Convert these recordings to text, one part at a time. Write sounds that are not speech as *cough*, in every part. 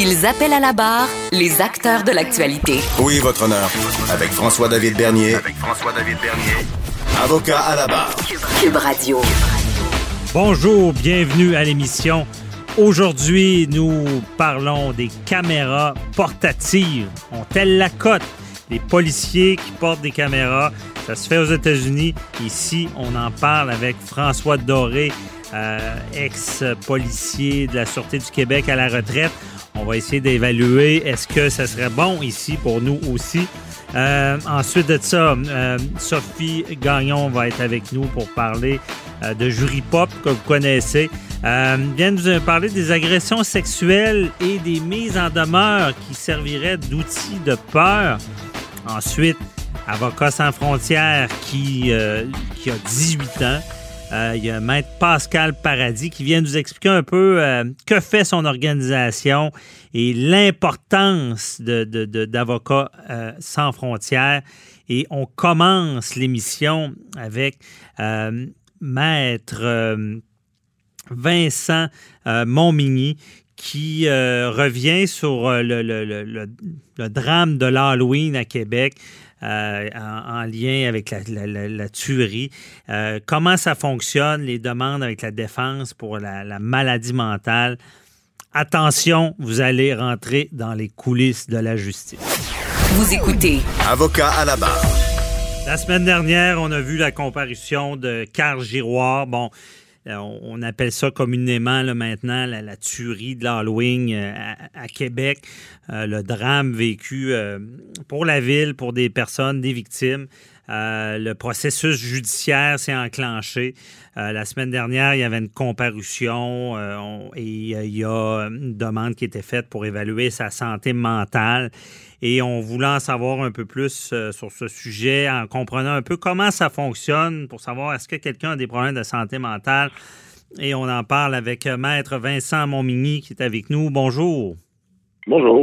Ils appellent à la barre les acteurs de l'actualité. Oui, votre honneur. Avec François-David Bernier. Avec François-David Bernier. Avocat à la barre. Cube Radio. Bonjour, bienvenue à l'émission Aujourd'hui, nous parlons des caméras portatives. Ont-elles la cote? Les policiers qui portent des caméras, ça se fait aux États-Unis. Ici, on en parle avec François Doré, euh, ex-policier de la Sûreté du Québec à la retraite. On va essayer d'évaluer est-ce que ça serait bon ici pour nous aussi. Euh, ensuite de ça, euh, Sophie Gagnon va être avec nous pour parler de Jury Pop que vous connaissez. Euh, vient nous parler des agressions sexuelles et des mises en demeure qui serviraient d'outils de peur. Ensuite, Avocat sans frontières euh, qui a 18 ans. Euh, il y a Maître Pascal Paradis qui vient nous expliquer un peu euh, que fait son organisation et l'importance d'Avocats de, sans frontières. Et on commence l'émission avec Maître Vincent euh, Montmigny qui euh, revient sur euh, le, drame de l'Halloween à Québec. En, lien avec la, tuerie. comment ça fonctionne, les demandes avec la défense pour la, maladie mentale? Attention, vous allez rentrer dans les coulisses de la justice. Vous écoutez. Avocat à la barre. La semaine dernière, on a vu la comparution de Carl Giroir. Bon, euh, on appelle ça communément maintenant la, tuerie de l'Halloween euh, à, Québec, euh, le drame vécu pour la ville, pour des personnes, des victimes. Le processus judiciaire s'est enclenché. la semaine dernière, il y avait une comparution et il y a une demande qui était faite pour évaluer sa santé mentale. Et on voulait en savoir un peu plus sur ce sujet en comprenant un peu comment ça fonctionne pour savoir est-ce que quelqu'un a des problèmes de santé mentale. Et on en parle avec Maître Vincent Montmigny qui est avec nous. Bonjour. Bonjour.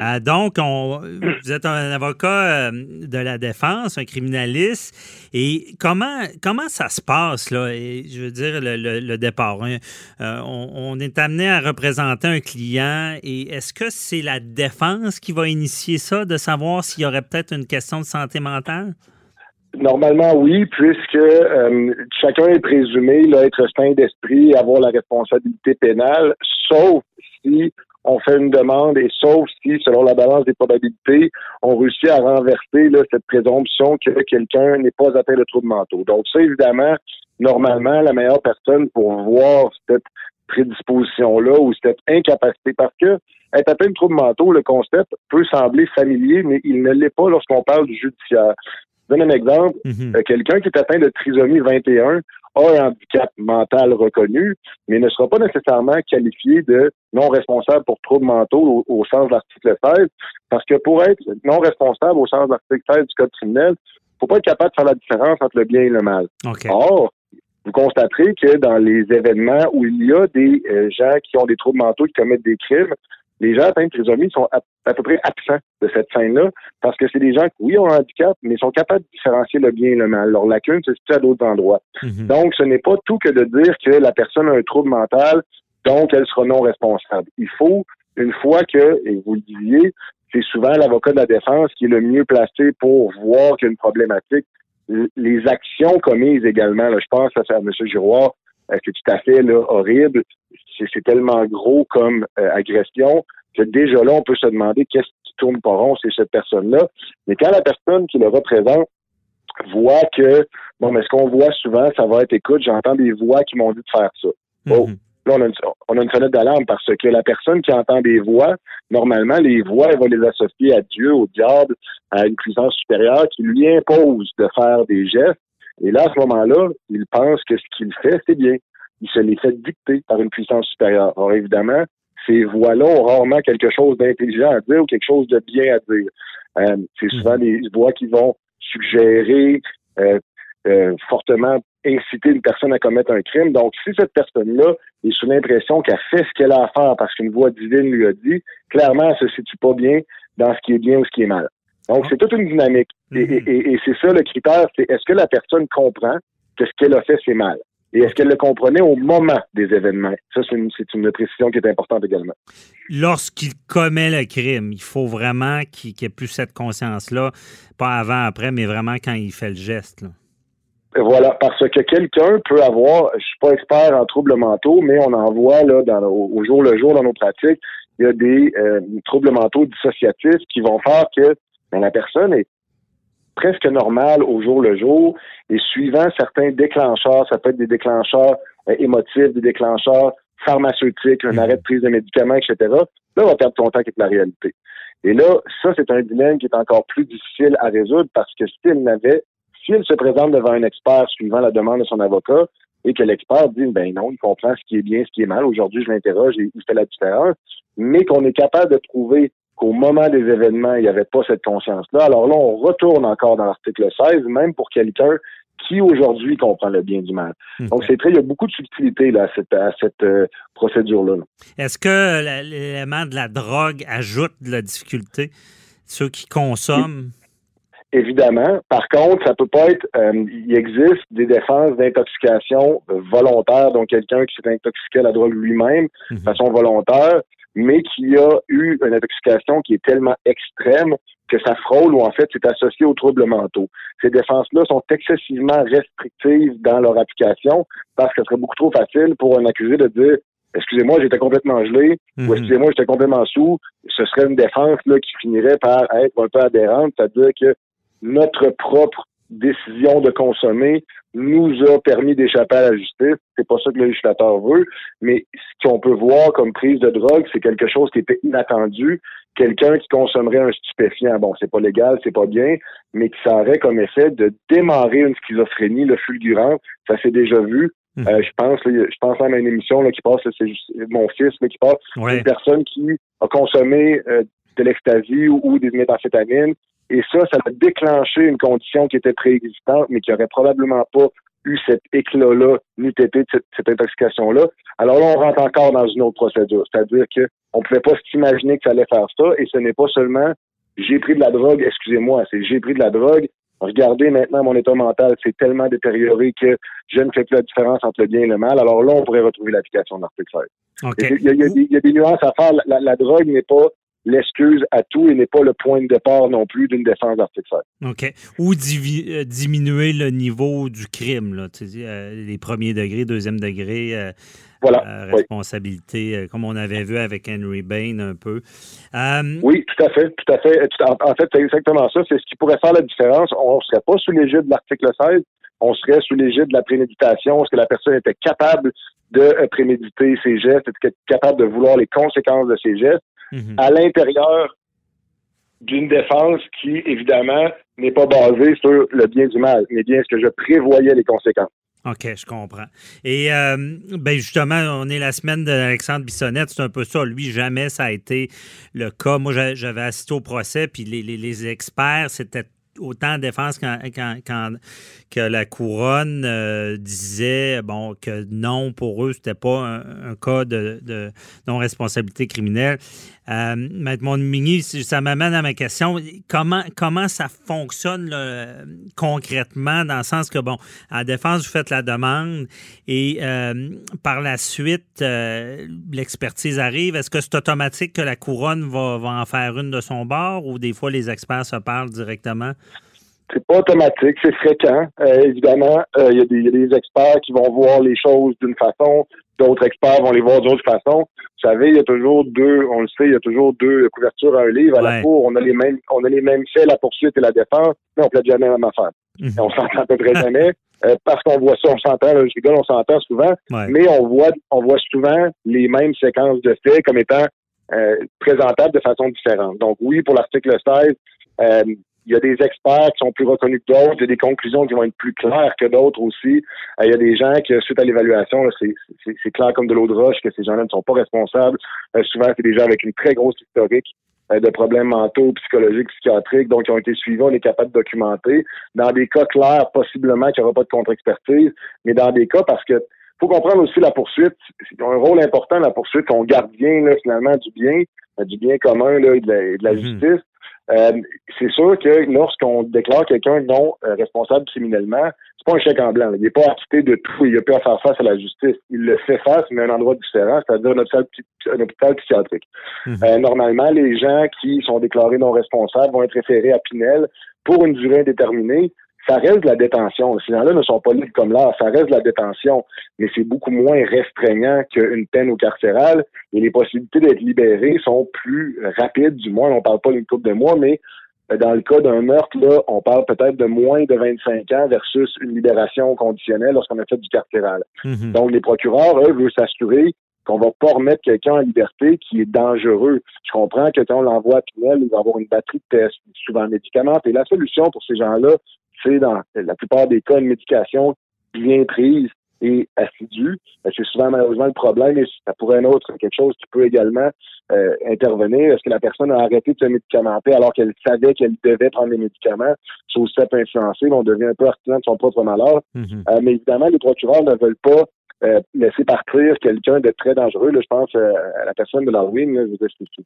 Euh, donc, on, vous êtes un avocat euh, de la défense, un criminaliste. Et comment, comment ça se passe, là? je veux dire, le, départ. Hein? Euh, on, est amené à représenter un client. Et est-ce que c'est la défense qui va initier ça, de savoir s'il y aurait peut-être une question de santé mentale? Normalement, oui, puisque chacun est présumé là, être sain d'esprit et avoir la responsabilité pénale, sauf si on fait une demande et sauf si, selon la balance des probabilités, on réussit à renverser là, cette présomption que quelqu'un n'est pas atteint de troubles mentaux. Donc ça, évidemment, normalement, la meilleure personne pour voir cette prédisposition-là ou cette incapacité, parce que être atteint de troubles mentaux, le concept peut sembler familier, mais il ne l'est pas lorsqu'on parle du judiciaire. Je donne un exemple. Mhm. Euh, quelqu'un qui est atteint de trisomie 21 a un handicap mental reconnu, mais ne sera pas nécessairement qualifié de non responsable pour troubles mentaux au, sens de l'article 16, parce que pour être non responsable au sens de l'article 16 du Code criminel, il faut pas être capable de faire la différence entre le bien et le mal. Or, vous constaterez que dans les événements où il y a des euh, gens qui ont des troubles mentaux qui commettent des crimes, les gens atteints de trisomie sont à, peu près absents de cette scène-là parce que c'est des gens qui, oui, ont un handicap, mais sont capables de différencier le bien et le mal. Leur lacune se situe à d'autres endroits. Mhm. Donc, ce n'est pas tout que de dire que la personne a un trouble mental, donc elle sera non responsable. Il faut, une fois que, et vous le disiez, c'est souvent l'avocat de la défense qui est le mieux placé pour voir qu'il y a une problématique. Les actions commises également, là, je pense à, M. Giroir, c'est tout à fait là, horrible? C'est tellement gros comme euh, agression que déjà là, on peut se demander qu'est-ce tourne pas rond, c'est cette personne-là. Mais quand la personne qui le représente voit que, bon, mais ce qu'on voit souvent, ça va être, écoute, j'entends des voix qui m'ont dit de faire ça. Oh, Mhm. Là, on a, une, on a une fenêtre d'alarme parce que la personne qui entend des voix, normalement, les voix, elle va les associer à Dieu, au diable, à une puissance supérieure qui lui impose de faire des gestes. Et là, à ce moment-là, il pense que ce qu'il fait, c'est bien. Il se les fait dicter par une puissance supérieure. Alors, évidemment, ces voix-là ont rarement quelque chose d'intelligent à dire ou quelque chose de bien à dire. Euh, c'est souvent des voix qui vont suggérer, euh, euh, fortement inciter une personne à commettre un crime. Donc, si cette personne-là est sous l'impression qu'elle fait ce qu'elle a à faire parce qu'une voix divine lui a dit, clairement, elle se situe pas bien dans ce qui est bien ou ce qui est mal. Donc, c'est toute une dynamique. Et, et- et- et c'est ça le critère, c'est est-ce que la personne comprend que ce qu'elle a fait, c'est mal? Et est-ce qu'elle le comprenait au moment des événements? Ça, c'est une, c'est une précision qui est importante également. Lorsqu'il commet le crime, il faut vraiment qu'il qu'il ait plus cette conscience-là, pas avant, après, mais vraiment quand il fait le geste. là. Voilà, parce que quelqu'un peut avoir, je suis pas expert en troubles mentaux, mais on en voit là dans, au, au jour le jour dans nos pratiques, il y a des euh, troubles mentaux dissociatifs qui vont faire que ben, la personne est presque normale au jour le jour et suivant certains déclencheurs, ça peut être des déclencheurs euh, émotifs, des déclencheurs pharmaceutiques, un arrêt de prise de médicaments, etc. Là, on va perdre contact avec la réalité. Et là, ça, c'est un dilemme qui est encore plus difficile à résoudre parce que s'il n'avait s'il se présente devant un expert suivant la demande de son avocat et que l'expert dit ben non, il comprend ce qui est bien, ce qui est mal, aujourd'hui je l'interroge et il fait la différence, mais qu'on est capable de trouver qu'au moment des événements, il n'y avait pas cette conscience-là, alors là, on retourne encore dans l'article 16, même pour quelqu'un qui aujourd'hui comprend le bien du mal. Donc, c'est très, il y a beaucoup de subtilité là, à cette, à cette euh, procédure-là. là. Est-ce que l'élément de la drogue ajoute de la difficulté? Ceux qui consomment? Évidemment. Par contre, ça peut pas être. euh, il existe des défenses d'intoxication volontaire, donc quelqu'un qui s'est intoxiqué à la drogue lui-même Mhm. de façon volontaire, mais qui a eu une intoxication qui est tellement extrême que ça frôle ou en fait c'est associé aux troubles mentaux. Ces défenses-là sont excessivement restrictives dans leur application parce que ce serait beaucoup trop facile pour un accusé de dire excusez-moi, j'étais complètement gelé Mhm. ou excusez-moi, j'étais complètement sous. Ce serait une défense là, qui finirait par être un peu adhérente, c'est-à-dire que notre propre décision de consommer nous a permis d'échapper à la justice. C'est pas ça que le législateur veut, mais ce qu'on peut voir comme prise de drogue, c'est quelque chose qui était inattendu. Quelqu'un qui consommerait un stupéfiant, bon, c'est pas légal, c'est pas bien, mais qui ça aurait comme effet de démarrer une schizophrénie, le fulgurant. Ça s'est déjà vu. Mhm. Euh, je pense, je pense même à une émission là, qui passe, c'est juste mon fils là, qui passe, Ouais. une personne qui a consommé euh, de l'ecstasy ou, ou des méthamphétamines. Et ça, ça a déclenché une condition qui était préexistante, mais qui aurait probablement pas eu cet éclat-là, n'eût été de cette, cette intoxication-là. Alors là, on rentre encore dans une autre procédure. C'est-à-dire que on pouvait pas s'imaginer que ça allait faire ça, et ce n'est pas seulement j'ai pris de la drogue, excusez-moi, c'est j'ai pris de la drogue. Regardez maintenant mon état mental, c'est tellement détérioré que je ne fais plus la différence entre le bien et le mal. Alors là, on pourrait retrouver l'application de l'article 16. OK. Il y, a, il y a des- il y a des nuances à faire. La, la drogue n'est pas l'excuse à tout et n'est pas le point de départ non plus d'une défense d'article 16. OK. Ou divi- euh, diminuer le niveau du crime, là, tu euh, les premiers degrés, deuxième degré, euh, Voilà. euh, responsabilité, comme on avait vu avec Henry Bain un peu. Oui, tout à fait, tout à fait. En, fait, c'est exactement ça. C'est ce qui pourrait faire la différence. On ne serait pas sous l'égide de l'article 16, on serait sous l'égide de la préméditation. Est-ce que la personne était capable de préméditer ses gestes, était capable de vouloir les conséquences de ses gestes mhm. à l'intérieur d'une défense qui, évidemment, n'est pas basée sur le bien du mal, mais bien ce que je prévoyais les conséquences. OK, je comprends. Et euh, ben justement, on est la semaine d'Alexandre Bissonnette, c'est un peu ça. Lui, jamais ça a été le cas. Moi, j'a- j'avais assisté au procès, puis les, les- les experts, c'était autant en défense quand, que la couronne euh, disait bon que non, pour eux, c'était pas un, cas de non-responsabilité criminelle. Euh, Maître Monmigny, ça m'amène à ma question. Comment, comment ça fonctionne concrètement, dans le sens que, bon, à la défense, vous faites la demande et euh, par la suite, euh, l'expertise arrive. Est-ce que c'est automatique que la couronne va, en faire une de son bord ou des fois les experts se parlent directement? C'est pas automatique, c'est fréquent. Euh, évidemment, il y a des experts qui vont voir les choses d'une façon, d'autres experts vont les voir d'autres façons. Vous savez, il y a toujours deux, on le sait, il y a toujours deux couvertures à un livre. À la cour, on a les mêmes, on a les mêmes faits, la poursuite et la défense, mais on plaide jamais la même affaire. Mhm. On s'entend à peu près jamais. Euh, parce qu'on voit ça, on s'entend, je rigole, on s'entend souvent, mais on voit, on voit souvent les mêmes séquences de faits comme étant euh, présentables de façon différente. Donc oui, pour l'article 16, euh, il y a des experts qui sont plus reconnus que d'autres, il y a des conclusions qui vont être plus claires que d'autres aussi. il y a des gens qui, suite à l'évaluation, c'est clair comme de l'eau de roche que ces gens-là ne sont pas responsables. souvent, c'est des gens avec une très grosse historique euh, de problèmes mentaux, psychologiques, psychiatriques, donc qui ont été suivis, on est capable de documenter. Dans des cas clairs, possiblement qu'il n'y aura pas de contre-expertise, mais dans des cas parce que faut comprendre aussi la poursuite, c'est un rôle important la poursuite, on garde bien finalement du bien, euh, du bien commun là, et de la, mhm. justice. Euh, c'est sûr que lorsqu'on déclare quelqu'un non responsable criminellement, c'est pas un chèque en blanc. Il n'est pas acquitté de tout. Il a pu faire face à la justice. Il le fait face, mais à un endroit différent, c'est-à-dire un hôpital, psychiatrique. Mhm. Euh, normalement, les gens qui sont déclarés non responsables vont être référés à Pinel pour une durée indéterminée. Ça reste de la détention. Ces gens-là ne sont pas libres comme là. Ça reste de la détention, mais c'est beaucoup moins restreignant qu'une peine au carcéral. Et les possibilités d'être libérés sont plus rapides, du moins. On ne parle pas d'une couple de mois, mais euh, dans le cas d'un meurtre, là, on parle peut-être de moins de 25 ans versus une libération conditionnelle lorsqu'on a fait du carcéral. Mhm. Donc, les procureurs, eux, veulent s'assurer qu'on va pas remettre quelqu'un en liberté qui est dangereux. Je comprends que quand on l'envoie à Pinel, il va avoir une batterie de tests, souvent médicaments. Et la solution pour ces gens-là, c'est dans la plupart des cas une médication bien prise et assidue. Ben, c'est souvent malheureusement le problème et ça pourrait être autre quelque chose qui peut également euh, intervenir. Est-ce que la personne a arrêté de se médicamenter alors qu'elle savait qu'elle devait prendre les médicaments? Ça aussi, ça peut influencer. On devient un peu artisan de son propre malheur. Mm-hmm. Euh, mais évidemment, les procureurs ne veulent pas euh, laisser partir quelqu'un de très dangereux. Là, je pense à la personne de l'Halloween.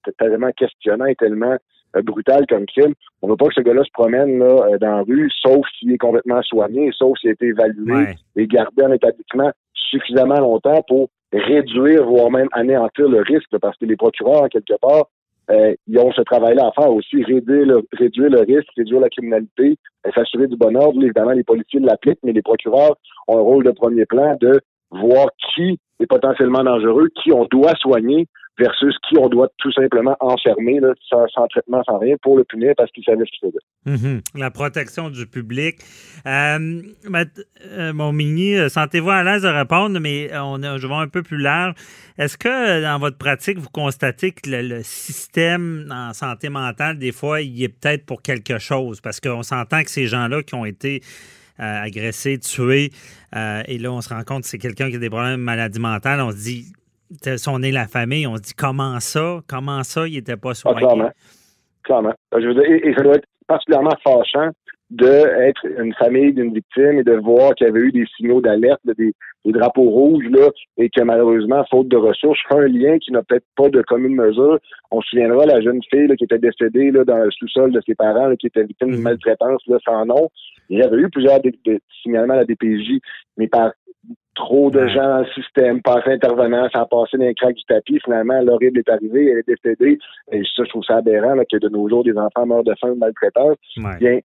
C'est tellement questionnant et tellement brutal comme crime. On ne veut pas que ce gars-là se promène là, dans la rue, sauf s'il est complètement soigné, sauf s'il a été évalué et gardé en établissement suffisamment longtemps pour réduire, voire même anéantir le risque, parce que les procureurs, quelque part, euh, ils ont ce travail-là à faire aussi, réduire le, réduire le risque, réduire la criminalité, s'assurer du bon ordre. Évidemment, les policiers l'appliquent, mais les procureurs ont un rôle de premier plan de voir qui est potentiellement dangereux, qui on doit soigner versus qui on doit tout simplement enfermer sans, traitement, sans rien pour le punir parce qu'il savait ce qu'il faisait. Mhm. La protection du public. Euh, euh, mon mini, euh, sentez-vous à l'aise de répondre, mais on je vais un peu plus large. Est-ce que dans votre pratique, vous constatez que le, système en santé mentale, des fois, il est peut-être pour quelque chose? Parce qu'on s'entend que ces gens-là qui ont été agressés, tués, et là, on se rend compte que c'est quelqu'un qui a des problèmes de maladie mentale, on se dit, si on est la famille, on se dit comment ça? Comment ça, il n'était pas ah, soigné? clairement. Clairement. Je veux dire, et, ça doit être particulièrement fâchant d'être une famille d'une victime et de voir qu'il y avait eu des signaux d'alerte, des, drapeaux rouges, là, et que malheureusement, faute de ressources, je fais un lien qui n'a peut-être pas de commune mesure. On se souviendra la jeune fille qui était décédée là, dans le sous-sol de ses parents, qui était victime d'une mm-hmm. maltraitance là, sans nom. Il y avait eu plusieurs signalements à la DPJ, mais par trop de gens dans le système, passer intervenant, sans passer les craques du tapis. Finalement, l'horrible est arrivé, elle est décédée. Et ça, je trouve ça aberrant que de nos jours, des enfants meurent de faim ou maltraitance. Bien,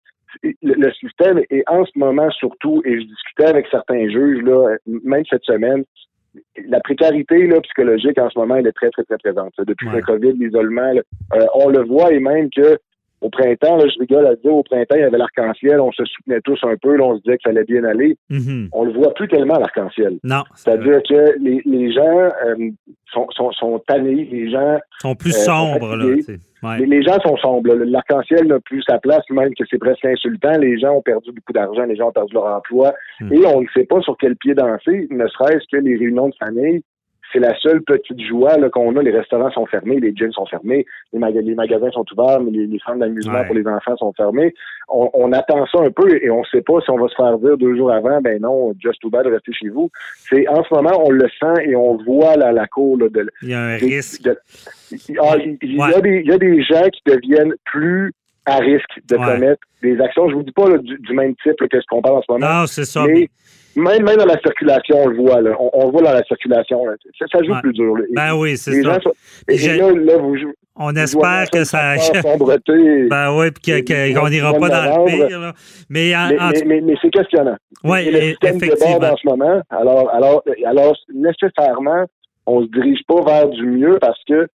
le, système est en ce moment surtout, et je discutais avec certains juges, là, même cette semaine, la précarité là, psychologique en ce moment, elle est très, très, très présente. Depuis le COVID, l'isolement, euh, on le voit et même que au printemps, là, je rigole à dire, au printemps, il y avait l'arc-en-ciel, on se soutenait tous un peu, là, on se disait que ça allait bien aller. Mm-hmm. On le voit plus tellement, l'arc-en-ciel. Non. C'est-à-dire que les, les gens euh, sont, sont, sont, tannés, les gens... sont plus euh, sombres, là. Les, les, gens sont sombres. L'arc-en-ciel n'a plus sa place, même que c'est presque insultant. Les gens ont perdu beaucoup d'argent, les gens ont perdu leur emploi. Mm. Et on ne sait pas sur quel pied danser, ne serait-ce que les réunions de famille c'est la seule petite joie qu'on a. Les restaurants sont fermés, les gyms sont fermés, les, magasins sont ouverts, mais les, centres d'amusement pour les enfants sont fermés. On, attend ça un peu et on ne sait pas si on va se faire dire deux jours avant, ben non, just too bad, restez chez vous. C'est en ce moment, on le sent et on voit la, la cour de. Il y a un risque. Ah, y il y a des gens qui deviennent plus à risque de commettre des actions. Je vous dis pas du, même type que ce qu'on parle en ce moment. Non, c'est ça. Mais, même, même dans la circulation, on le voit. Là. On, on le voit dans la circulation. Ça, ça, joue plus dur. Ben oui, c'est ça. et là, là, vous, On espère que ça. *laughs* ben oui, qu'on n'ira pas dans le pire. Là. Mais, mais, mais, c'est questionnant. Oui, le système déborde en ce moment. Alors, alors, alors, nécessairement, on se dirige pas vers du mieux parce que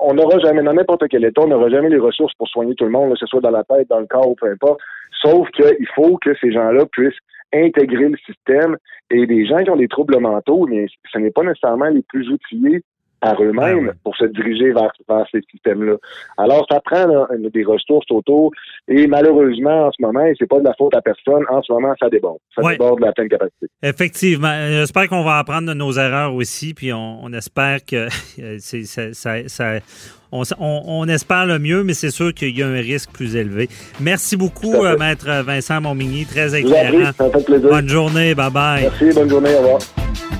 on n'aura jamais, dans n'importe quel état, on n'aura jamais les ressources pour soigner tout le monde, que ce soit dans la tête, dans le corps peu importe. Sauf qu'il faut que ces gens-là puissent intégrer le système et des gens qui ont des troubles mentaux, mais ce n'est pas nécessairement les plus outillés par eux-mêmes ben pour se diriger vers, ces systèmes-là. Alors, ça prend des ressources autour et malheureusement, en ce moment, et c'est pas de la faute à personne, en ce moment, ça déborde. Ça déborde de la pleine capacité. Effectivement. J'espère qu'on va apprendre de nos erreurs aussi, puis on, espère que *laughs* ça, on, espère le mieux, mais c'est sûr qu'il y a un risque plus élevé. Merci beaucoup, euh, Maître Vincent Montmigny. Très éclairant. Bonne journée. Bye-bye. Merci. Bonne journée. Au revoir.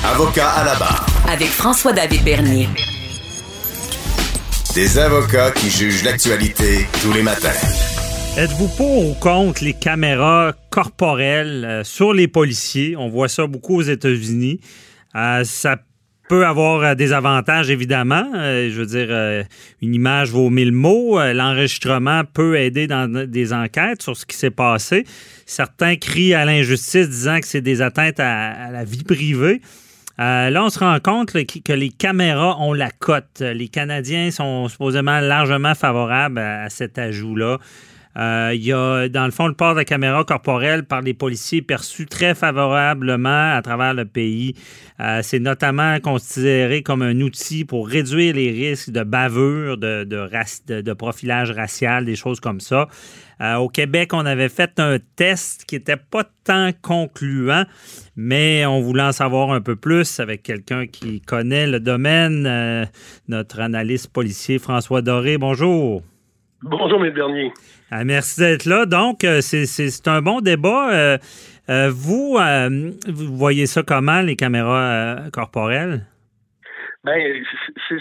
Avocat à la barre. Avec François-David Bernier. Des avocats qui jugent l'actualité tous les matins. Êtes-vous pour ou contre les caméras corporelles euh, sur les policiers? On voit ça beaucoup aux États-Unis. Euh, ça peut avoir euh, des avantages, évidemment. je veux dire, une image vaut mille mots. L'enregistrement peut aider dans des enquêtes sur ce qui s'est passé. Certains crient à l'injustice disant que c'est des atteintes à la vie privée. Euh, là, on se rend compte que les caméras ont la cote. Les Canadiens sont supposément largement favorables à, cet ajout-là. Euh, il y a, dans le fond, le port de caméra corporelle par les policiers perçu très favorablement à travers le pays. Euh, c'est notamment considéré comme un outil pour réduire les risques de bavure, de, de profilage racial, des choses comme ça. Euh, au Québec, on avait fait un test qui n'était pas tant concluant, mais on voulait en savoir un peu plus avec quelqu'un qui connaît le domaine, notre analyste policier François Doré. Bonjour. Bonjour, M. Bernier. Euh, merci d'être là. Donc, c'est un bon débat. vous, vous voyez ça comment, les caméras corporelles? Ben,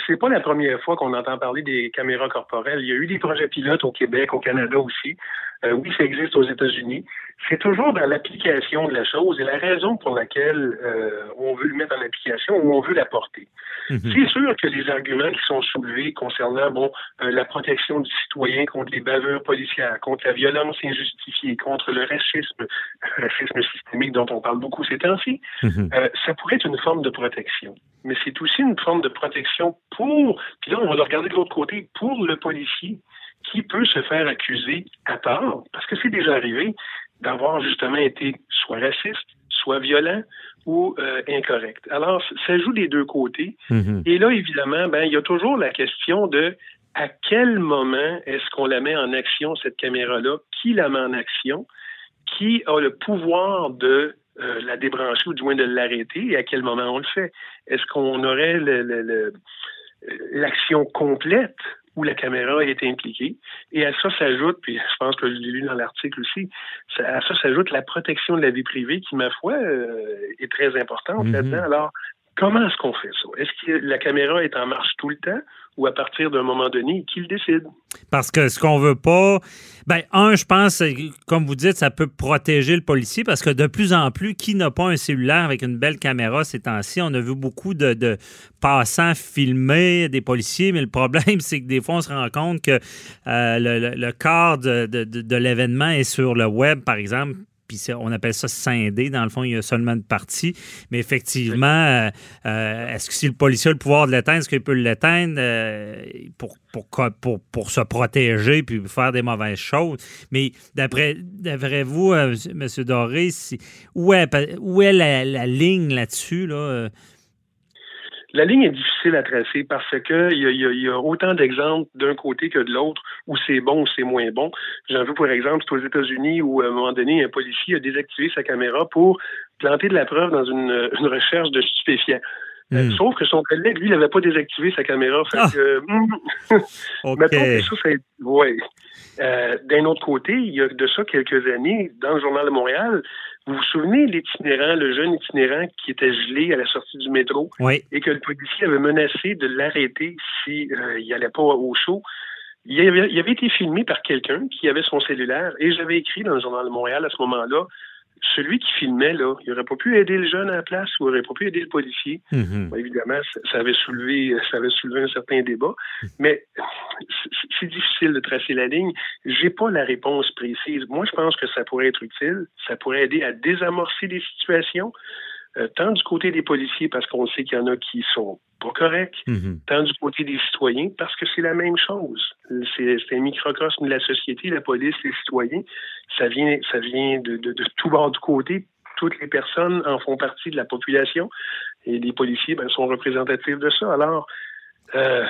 c'est pas la première fois qu'on entend parler des caméras corporelles. Il y a eu des projets pilotes au Québec, au Canada aussi. Euh, oui, ça existe aux États-Unis. C'est toujours dans l'application de la chose et la raison pour laquelle euh, on veut le mettre en application ou on veut l'apporter. Mhm. C'est sûr que les arguments qui sont soulevés concernant bon euh, la protection du citoyen contre les bavures policières, contre la violence injustifiée, contre le racisme, *laughs* racisme systémique dont on parle beaucoup ces temps-ci, mhm. ça pourrait être une forme de protection. Mais c'est aussi une forme de protection pour, puis là on va le regarder de l'autre côté, pour le policier qui peut se faire accuser à tort, parce que c'est déjà arrivé, d'avoir justement été soit raciste, soit violent ou euh, incorrect. Alors, ça joue des deux côtés. Mm-hmm. Et là, évidemment, ben, il y a toujours la question de à quel moment est-ce qu'on la met en action, cette caméra-là? Qui la met en action? Qui a le pouvoir de euh, la débrancher ou du moins de l'arrêter? Et à quel moment on le fait? Est-ce qu'on aurait l'action complète où la caméra a été impliquée. Et à ça s'ajoute, puis je pense que je l'ai lu dans l'article aussi, à ça s'ajoute la protection de la vie privée qui, ma foi, euh, est très importante mm-hmm. là-dedans. Alors, comment est-ce qu'on fait ça? Est-ce que la caméra est en marche tout le temps ou à partir d'un moment donné, qui le décide? Parce que ce qu'on veut pas, ben un, je pense, comme vous dites, ça peut protéger le policier parce que de plus en plus, qui n'a pas un cellulaire avec une belle caméra ces temps-ci? On a vu beaucoup de, passants filmer des policiers, mais le problème, *laughs* c'est que des fois, on se rend compte que euh, le, le, corps de, de l'événement est sur le web, par exemple, puis on appelle ça scindé. Dans le fond, il y a seulement une partie. Mais effectivement, euh, euh, est-ce que si le policier a le pouvoir de l'éteindre, est-ce qu'il peut l'éteindre pour, pour, pour, se protéger puis faire des mauvaises choses? Mais d'après, vous, M. Doré, où est, où est la, la ligne là-dessus? Là? La ligne est difficile à tracer parce que il y a, autant d'exemples d'un côté que de l'autre où c'est bon ou c'est moins bon. J'en veux pour exemple, c'est aux États-Unis où à un moment donné, un policier a désactivé sa caméra pour planter de la preuve dans une, recherche de stupéfiants. Euh, hmm. Sauf que son collègue, lui, il n'avait pas désactivé sa caméra. Fait ah. que, hmm. *laughs* que ça, c'est. Ouais. Euh, d'un autre côté, il y a de ça quelques années, dans le Journal de Montréal, vous vous souvenez l'itinérant, le jeune itinérant qui était gelé à la sortie du métro et que le policier avait menacé de l'arrêter s'il euh, n'allait allait pas au show? Il avait, il avait été filmé par quelqu'un qui avait son cellulaire et j'avais écrit dans le Journal de Montréal à ce moment-là celui qui filmait, là, il n'aurait pas pu aider le jeune à la place ou il n'aurait pas pu aider le policier. Mm-hmm. évidemment, ça, avait soulevé, ça avait soulevé un certain débat, mais c'est difficile de tracer la ligne. J'ai pas la réponse précise. Moi, je pense que ça pourrait être utile. Ça pourrait aider à désamorcer des situations. Euh, tant du côté des policiers, parce qu'on sait qu'il y en a qui sont pas corrects, mhm. tant du côté des citoyens, parce que c'est la même chose. C'est un microcosme de la société, la police, les citoyens. Ça vient, ça vient de, de, de tout bord du côté. Toutes les personnes en font partie de la population et les policiers ben, sont représentatifs de ça. Alors, euh,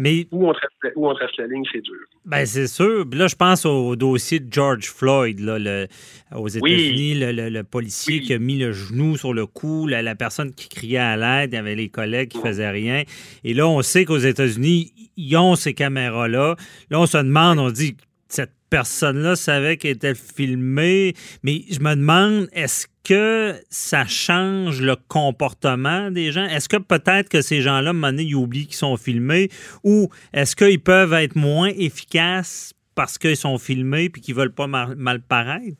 mais, où, on trace, la ligne, c'est dur. Ben, c'est sûr. là, je pense au dossier de George Floyd là, le, aux États-Unis, le, policier qui a mis le genou sur le cou, la, personne qui criait à l'aide, il y avait les collègues qui ne faisaient rien. Et là, on sait qu'aux États-Unis, ils ont ces caméras-là. Là, on se demande, on dit, cette personne-là savait qu'elle était filmée, mais je me demande, est-ce que ça change le comportement des gens? Est-ce que peut-être que ces gens-là, donné, ils oublient qu'ils sont filmés? Ou est-ce qu'ils peuvent être moins efficaces parce qu'ils sont filmés et qu'ils veulent pas mal paraître?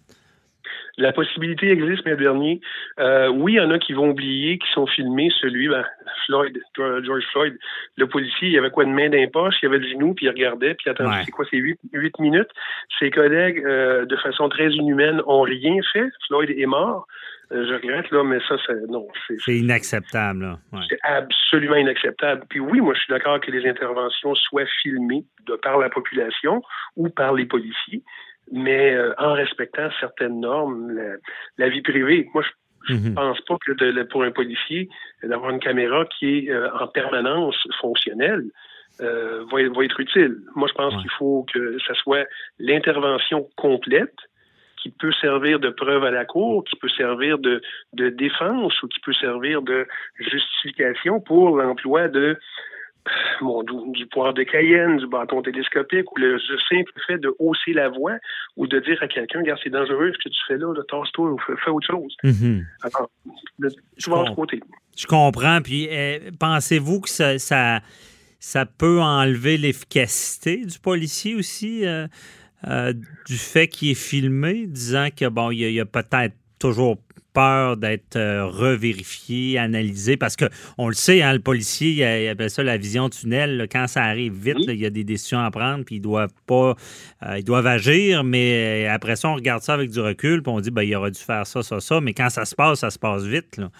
La possibilité existe, mais dernier. Euh, oui, il y en a qui vont oublier, qui sont filmés. Celui, ben, Floyd, George Floyd, le policier, il avait quoi de main d'un poche, il avait le genou, puis il regardait, puis attendez, c'est quoi, c'est huit, minutes? Ses collègues, euh, de façon très inhumaine, ont rien fait. Floyd est mort. Euh, je regrette, là, mais ça, c'est, non. C'est inacceptable, là. C'est absolument inacceptable. Puis oui, moi, je suis d'accord que les interventions soient filmées de par la population ou par les policiers mais euh, en respectant certaines normes, la, vie privée. Moi, je ne mhm. pense pas que de, pour un policier, d'avoir une caméra qui est euh, en permanence fonctionnelle euh, va, va, être utile. Moi, je pense qu'il faut que ce soit l'intervention complète qui peut servir de preuve à la cour, qui peut servir de, de défense ou qui peut servir de justification pour l'emploi de bon, du, poire de Cayenne, du bâton télescopique, ou le, simple fait de hausser la voix ou de dire à quelqu'un, regarde, c'est dangereux ce que tu fais là, là tasse-toi ou fais, autre chose. Mm tu vas côté. Je comprends. Puis eh, pensez-vous que ça, ça, peut enlever l'efficacité du policier aussi? Euh, euh, du fait qu'il est filmé, disant que bon, il y a peut-être toujours peur d'être euh, revérifié, analysé, parce que on le sait, hein, le policier, il, appelle ça la vision tunnel. quand ça arrive vite, il y a des décisions à prendre, puis ils doivent pas, euh, ils doivent agir, mais euh, après ça, on regarde ça avec du recul, puis on dit, ben, il aurait dû faire ça, ça, ça, mais quand ça se passe, ça se passe vite. Là.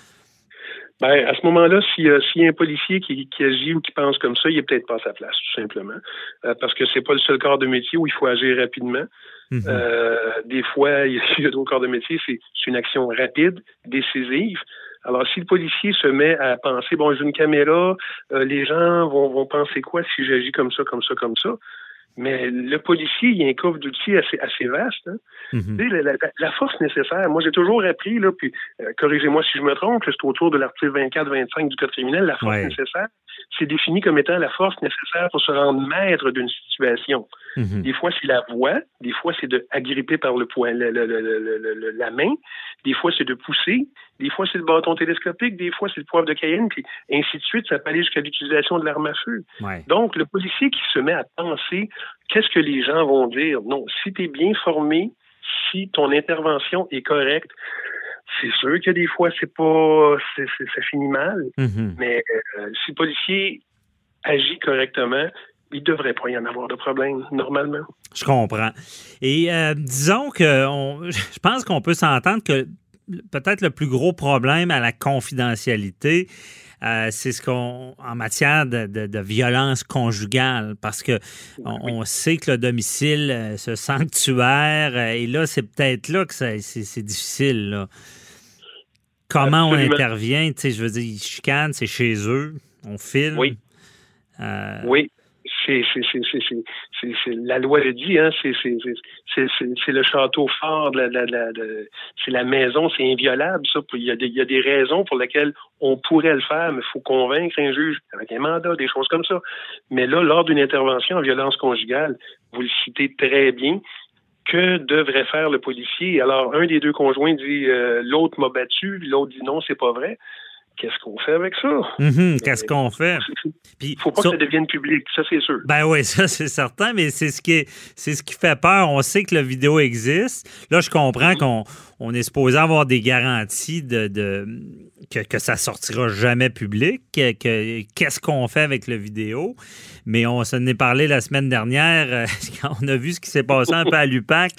Ben, à ce moment-là, s'il y a un policier qui, agit ou qui pense comme ça, il n'est peut-être pas à sa place, tout simplement. parce que c'est pas le seul corps de métier où il faut agir rapidement. Mhm. Euh, des fois, *laughs* il y a d'autres corps de métier, c'est une action rapide, décisive. Alors, si le policier se met à penser, bon, j'ai une caméra, euh, les gens vont, vont penser quoi si j'agis comme ça, comme ça, comme ça? Mais le policier, il y a un coffre d'outils assez, assez vaste. Hein. Mhm. la, force nécessaire, moi j'ai toujours appris, là, puis euh, corrigez-moi si je me trompe, c'est autour de l'article 24-25 du Code criminel, la force nécessaire, c'est défini comme étant la force nécessaire pour se rendre maître d'une situation. Mhm. Des fois, c'est la voix, des fois, c'est de agripper par le poing, la main, des fois, c'est de pousser, des fois, c'est le bâton télescopique, des fois, c'est le poivre de Cayenne, puis ainsi de suite, ça peut aller jusqu'à l'utilisation de l'arme à feu. Donc, le policier qui se met à penser qu'est-ce que les gens vont dire, non, si tu es bien formé, si ton intervention est correcte, c'est sûr que des fois, c'est pas, ça finit mal, mhm. mais euh, si le policier agit correctement, il devrait pas y en avoir de problème, normalement. Je comprends. Et euh, disons que *laughs* je pense qu'on peut s'entendre que peut-être le plus gros problème à la confidentialité, euh, c'est ce qu'on en matière de, violence conjugale, parce que on, sait que le domicile, euh, ce sanctuaire, et là, c'est peut-être là que c'est difficile. Comment on intervient? Tu sais, je veux dire, chicane, c'est chez eux, on filme. Oui. oui c'est la loi le dit, hein, c'est le château fort, la, c'est la maison, c'est inviolable, ça. Il y, a des, il y, a des, raisons pour lesquelles on pourrait le faire, mais il faut convaincre un juge avec un mandat, des choses comme ça. Mais là, lors d'une intervention en violence conjugale, vous le citez très bien, que devrait faire le policier? Alors, un des deux conjoints dit euh, l'autre m'a battu, l'autre dit non, c'est pas vrai qu'est-ce qu'on fait avec ça? Mm-hmm, qu'est-ce qu'on fait? Il ne faut pas que ça devienne public, ça c'est sûr. Ben oui, *laughs* ça c'est certain, mais c'est ce qui est, ce qui fait peur. On sait que la vidéo existe. Là, je comprends qu'on on est supposé avoir des garanties de, que, que, ça sortira jamais public. qu'est-ce qu'on fait avec la vidéo? Mais on s'en est parlé la semaine dernière euh, *laughs* quand on a vu ce qui s'est passé un peu à l'UPAC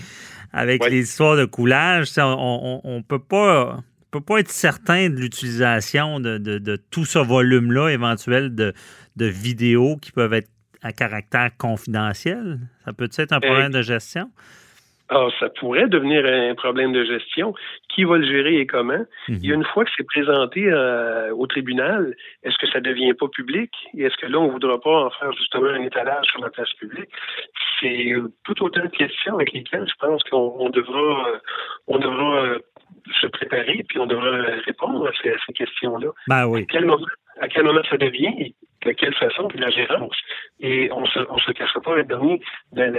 avec *laughs* les histoires de coulage. On, on peut pas peut pas être certain de l'utilisation de, tout ce volume-là éventuel de, vidéos qui peuvent être à caractère confidentiel? Ça peut être un problème de gestion? Alors, ah, ça pourrait devenir un problème de gestion. Qui va le gérer et comment? A mhm. une fois que c'est présenté euh, au tribunal, est-ce que ça ne devient pas public? Et est-ce que là, on ne voudra pas en faire justement un étalage sur la place publique? C'est tout autant de questions avec lesquelles je pense qu'on devra, on devra euh, se préparer, puis on devrait répondre à ces, questions-là. Ben oui. À quel, moment, ça devient, de quelle façon, puis la gérance. Et on se, on se cachera pas, le dernier, la,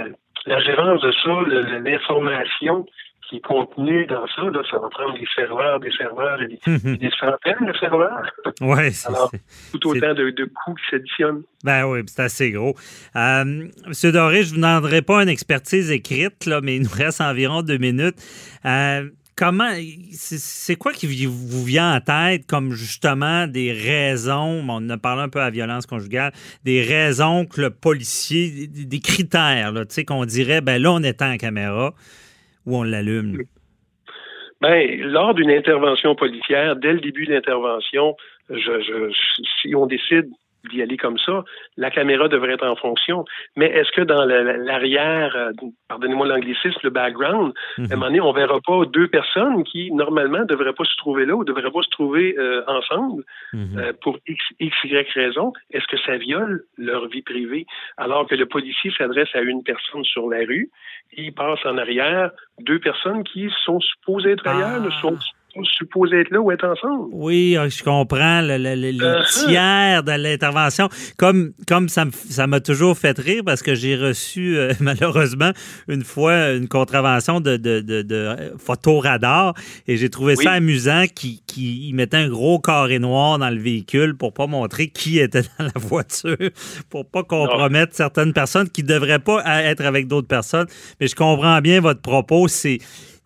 la, gérance de ça, l'information qui est contenue dans ça, là, ça va prendre des serveurs, des serveurs des, des centaines de serveurs. Oui, *laughs* c'est Alors, tout autant de, de coûts qui s'additionnent. Ben oui, c'est assez gros. Euh, Monsieur Doré, je ne vous demanderai pas une expertise écrite, là, mais il nous reste environ deux minutes. Euh, comment c'est quoi qui vous vient en tête comme justement des raisons, on a parlé un peu à la violence conjugale, des raisons que le policier, des critères, là, qu'on dirait, ben là, on est en caméra ou on l'allume? Ben, lors d'une intervention policière, dès le début de l'intervention, je, si on décide d'y aller comme ça, la caméra devrait être en fonction. Mais est-ce que dans l'arrière, euh, pardonnez-moi l'anglicisme, le background, à un mhm. moment donné, on verra pas deux personnes qui, normalement, ne devraient pas se trouver là ou ne devraient pas se trouver euh, ensemble mhm. euh, pour X, X, Y raison? Est-ce que ça viole leur vie privée? Alors que le policier s'adresse à une personne sur la rue, il passe en arrière deux personnes qui sont supposées être ailleurs, ne ah. Sont supposés être là ou être ensemble. Oui, je comprends le, uh-huh. tiers de l'intervention. Comme, comme ça m'a toujours fait rire parce que j'ai reçu euh, *laughs* malheureusement une fois une contravention de, de, de, photoradar et j'ai trouvé ça amusant qu'ils qui mettaient un gros carré noir dans le véhicule pour pas montrer qui était dans la voiture, *laughs* pour pas compromettre certaines personnes qui devraient pas être avec d'autres personnes. Mais je comprends bien votre propos. C'est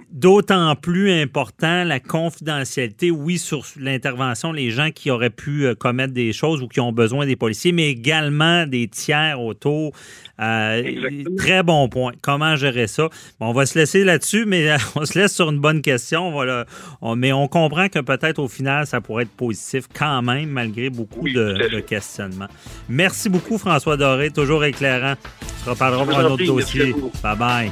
D'autant plus important la confidentialité, oui, sur l'intervention, les gens qui auraient pu euh, commettre des choses ou qui ont besoin des policiers, mais également des tiers autour. Euh, très bon point. Comment gérer ça? on va se laisser là-dessus, mais euh, *laughs* on se laisse sur une bonne question. Mais on comprend que peut-être au final, ça pourrait être positif quand même, malgré beaucoup de, de, questionnements. Merci beaucoup, François Doré, toujours éclairant. On se reparlera pour un autre dossier. Bye bye.